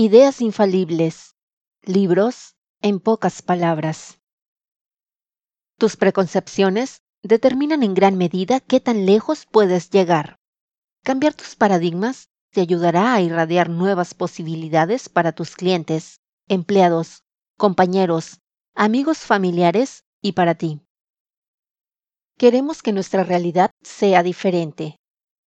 Ideas infalibles. Libros en pocas palabras. Tus preconcepciones determinan en gran medida qué tan lejos puedes llegar. Cambiar tus paradigmas te ayudará a irradiar nuevas posibilidades para tus clientes, empleados, compañeros, amigos familiares y para ti. Queremos que nuestra realidad sea diferente,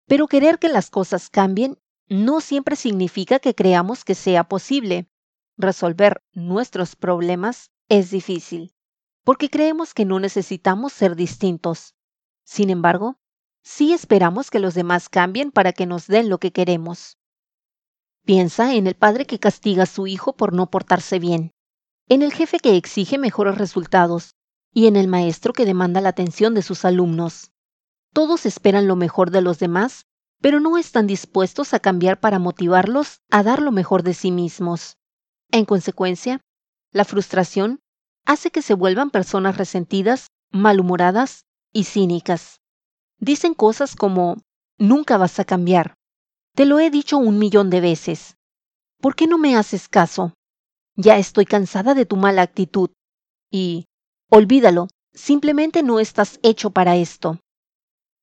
pero querer que las cosas cambien no siempre significa que creamos que sea posible. Resolver nuestros problemas es difícil, porque creemos que no necesitamos ser distintos. Sin embargo, sí esperamos que los demás cambien para que nos den lo que queremos. Piensa en el padre que castiga a su hijo por no portarse bien, en el jefe que exige mejores resultados y en el maestro que demanda la atención de sus alumnos. Todos esperan lo mejor de los demás pero no están dispuestos a cambiar para motivarlos a dar lo mejor de sí mismos. En consecuencia, la frustración hace que se vuelvan personas resentidas, malhumoradas y cínicas. Dicen cosas como, nunca vas a cambiar. Te lo he dicho un millón de veces. ¿Por qué no me haces caso? Ya estoy cansada de tu mala actitud. Y, olvídalo, simplemente no estás hecho para esto.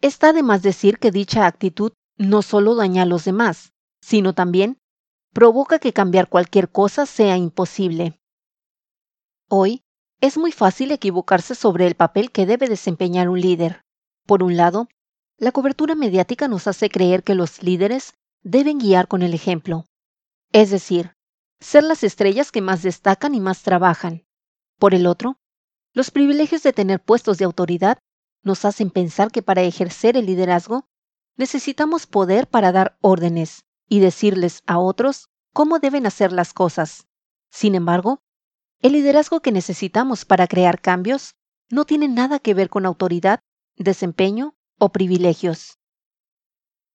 Está de más decir que dicha actitud no solo daña a los demás, sino también provoca que cambiar cualquier cosa sea imposible. Hoy es muy fácil equivocarse sobre el papel que debe desempeñar un líder. Por un lado, la cobertura mediática nos hace creer que los líderes deben guiar con el ejemplo, es decir, ser las estrellas que más destacan y más trabajan. Por el otro, los privilegios de tener puestos de autoridad nos hacen pensar que para ejercer el liderazgo necesitamos poder para dar órdenes y decirles a otros cómo deben hacer las cosas. Sin embargo, el liderazgo que necesitamos para crear cambios no tiene nada que ver con autoridad, desempeño o privilegios.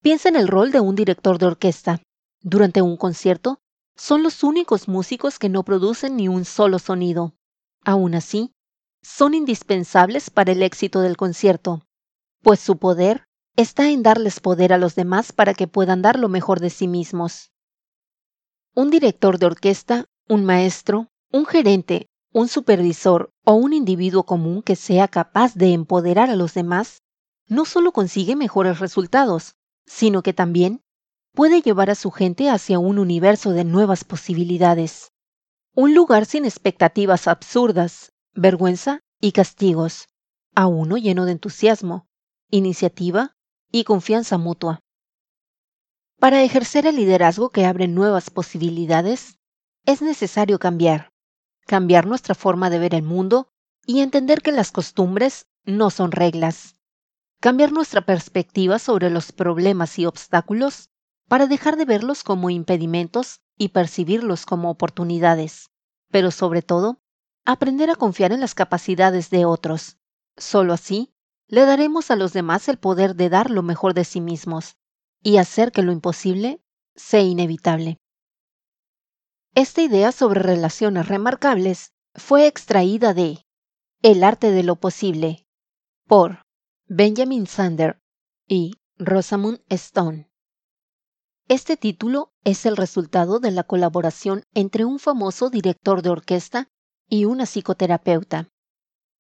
Piensa en el rol de un director de orquesta. Durante un concierto, son los únicos músicos que no producen ni un solo sonido. Aún así, son indispensables para el éxito del concierto, pues su poder está en darles poder a los demás para que puedan dar lo mejor de sí mismos. Un director de orquesta, un maestro, un gerente, un supervisor o un individuo común que sea capaz de empoderar a los demás, no solo consigue mejores resultados, sino que también puede llevar a su gente hacia un universo de nuevas posibilidades. Un lugar sin expectativas absurdas, vergüenza y castigos, a uno lleno de entusiasmo, iniciativa y confianza mutua. Para ejercer el liderazgo que abre nuevas posibilidades, es necesario cambiar, cambiar nuestra forma de ver el mundo y entender que las costumbres no son reglas, cambiar nuestra perspectiva sobre los problemas y obstáculos para dejar de verlos como impedimentos y percibirlos como oportunidades, pero sobre todo, aprender a confiar en las capacidades de otros. Solo así le daremos a los demás el poder de dar lo mejor de sí mismos y hacer que lo imposible sea inevitable. Esta idea sobre relaciones remarcables fue extraída de El arte de lo posible por Benjamin Sander y Rosamund Stone. Este título es el resultado de la colaboración entre un famoso director de orquesta y una psicoterapeuta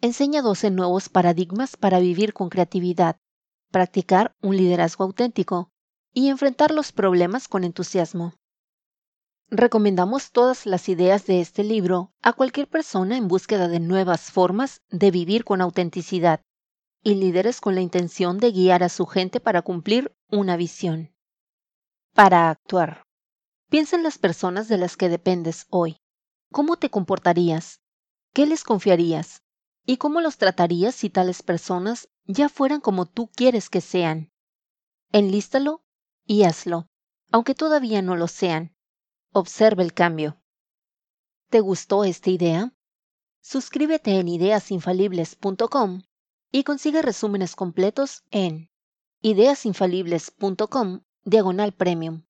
enseña 12 nuevos paradigmas para vivir con creatividad, practicar un liderazgo auténtico y enfrentar los problemas con entusiasmo. Recomendamos todas las ideas de este libro a cualquier persona en búsqueda de nuevas formas de vivir con autenticidad y líderes con la intención de guiar a su gente para cumplir una visión. Para actuar. Piensa en las personas de las que dependes hoy. ¿Cómo te comportarías? ¿Qué les confiarías? ¿Y cómo los tratarías si tales personas ya fueran como tú quieres que sean? Enlístalo y hazlo, aunque todavía no lo sean. Observa el cambio. ¿Te gustó esta idea? Suscríbete en ideasinfalibles.com y consigue resúmenes completos en ideasinfalibles.com diagonal premium.